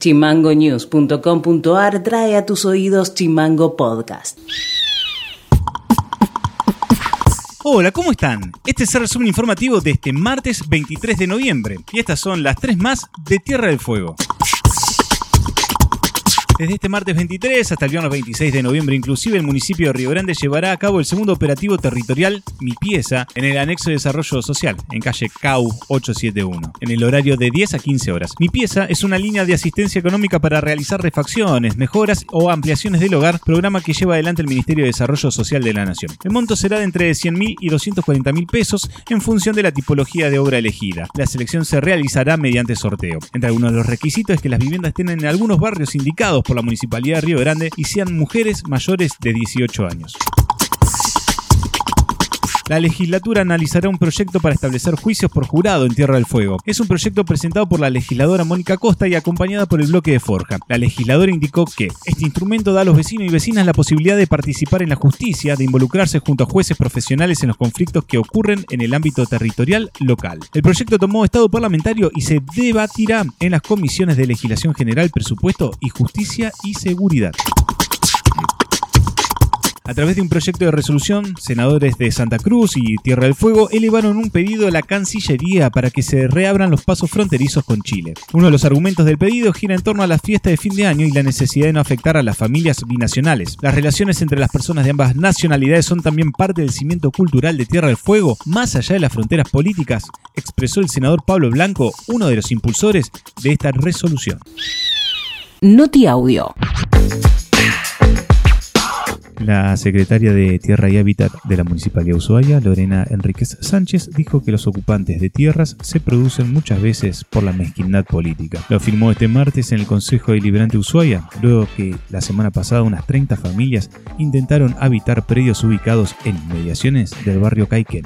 Chimangonews.com.ar trae a tus oídos Chimango Podcast. Hola, ¿cómo están? Este es el resumen informativo de este martes 23 de noviembre y estas son las tres más de Tierra del Fuego. Desde este martes 23 hasta el viernes 26 de noviembre, inclusive el municipio de Río Grande llevará a cabo el segundo operativo territorial Mi Pieza en el anexo de desarrollo social, en calle CAU 871, en el horario de 10 a 15 horas. Mi Pieza es una línea de asistencia económica para realizar refacciones, mejoras o ampliaciones del hogar, programa que lleva adelante el Ministerio de Desarrollo Social de la Nación. El monto será de entre 100 mil y 240 mil pesos en función de la tipología de obra elegida. La selección se realizará mediante sorteo. Entre algunos de los requisitos es que las viviendas estén en algunos barrios indicados por la Municipalidad de Río Grande y sean mujeres mayores de 18 años. La legislatura analizará un proyecto para establecer juicios por jurado en Tierra del Fuego. Es un proyecto presentado por la legisladora Mónica Costa y acompañada por el bloque de Forja. La legisladora indicó que este instrumento da a los vecinos y vecinas la posibilidad de participar en la justicia, de involucrarse junto a jueces profesionales en los conflictos que ocurren en el ámbito territorial local. El proyecto tomó estado parlamentario y se debatirá en las comisiones de legislación general, presupuesto y justicia y seguridad. A través de un proyecto de resolución, senadores de Santa Cruz y Tierra del Fuego elevaron un pedido a la Cancillería para que se reabran los pasos fronterizos con Chile. Uno de los argumentos del pedido gira en torno a la fiesta de fin de año y la necesidad de no afectar a las familias binacionales. Las relaciones entre las personas de ambas nacionalidades son también parte del cimiento cultural de Tierra del Fuego, más allá de las fronteras políticas, expresó el senador Pablo Blanco, uno de los impulsores de esta resolución. Noti Audio. La secretaria de Tierra y Hábitat de la Municipalidad de Ushuaia, Lorena Enríquez Sánchez, dijo que los ocupantes de tierras se producen muchas veces por la mezquindad política. Lo afirmó este martes en el Consejo Deliberante Ushuaia, luego que la semana pasada unas 30 familias intentaron habitar predios ubicados en inmediaciones del barrio Caiquén.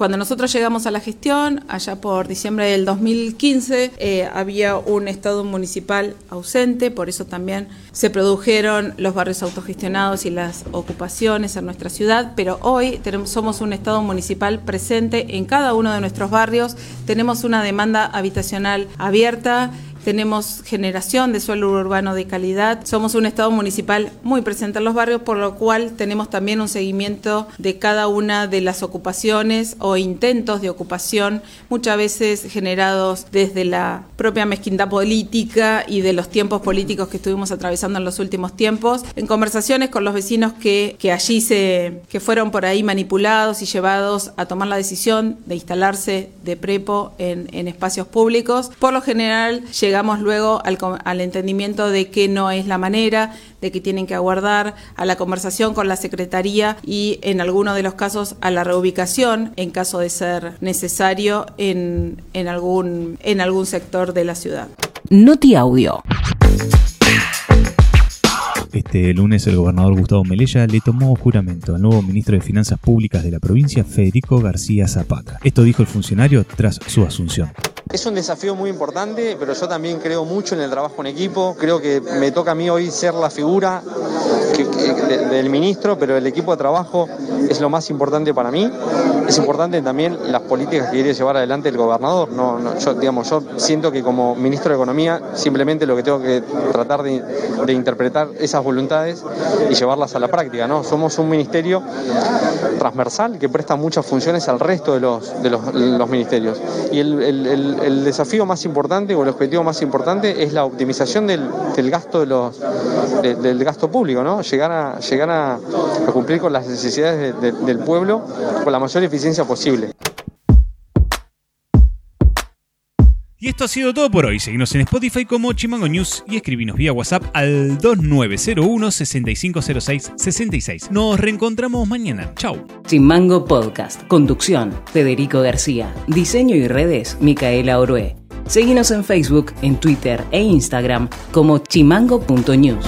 Cuando nosotros llegamos a la gestión, allá por diciembre del 2015, eh, había un Estado municipal ausente, por eso también se produjeron los barrios autogestionados y las ocupaciones en nuestra ciudad, pero hoy somos un Estado municipal presente en cada uno de nuestros barrios, tenemos una demanda habitacional abierta tenemos generación de suelo urbano de calidad, somos un Estado municipal muy presente en los barrios, por lo cual tenemos también un seguimiento de cada una de las ocupaciones o intentos de ocupación, muchas veces generados desde la propia mezquindad política y de los tiempos políticos que estuvimos atravesando en los últimos tiempos, en conversaciones con los vecinos que, que allí se, que fueron por ahí manipulados y llevados a tomar la decisión de instalarse de prepo en, en espacios públicos. Por lo general, llegamos luego al, al, entendimiento de que no es la manera, de que tienen que aguardar a la conversación con la Secretaría y en algunos de los casos a la reubicación en caso de ser necesario en, en, algún, en algún sector de la ciudad. Noti Audio. Este lunes el gobernador Gustavo Melella le tomó juramento al nuevo ministro de Finanzas Públicas de la provincia, Federico García Zapata. Esto dijo el funcionario tras su asunción. Es un desafío muy importante, pero yo también creo mucho en el trabajo en equipo. Creo que me toca a mí hoy ser la figura del ministro, pero el equipo de trabajo es lo más importante para mí. Es importante también las políticas que quiere llevar adelante el gobernador. No, no, yo, digamos, yo siento que como ministro de Economía simplemente lo que tengo que tratar de, interpretar esas voluntades y llevarlas a la práctica. ¿no? Somos un ministerio transversal que presta muchas funciones al resto de los, de los, ministerios. Y el, desafío más importante o el objetivo más importante es la optimización del, gasto de los, de, del gasto público, ¿no? llegar, a, llegar a, cumplir con las necesidades de, del pueblo con la mayor eficiencia posible. Y esto ha sido todo por hoy. Seguimos en Spotify como Chimango News y escribinos vía WhatsApp al 2901 6506 66. Nos reencontramos mañana. Chau. Chimango Podcast. Conducción: Federico García. Diseño y redes: Micaela Orué. Seguinos en Facebook, en Twitter e Instagram como chimango.news.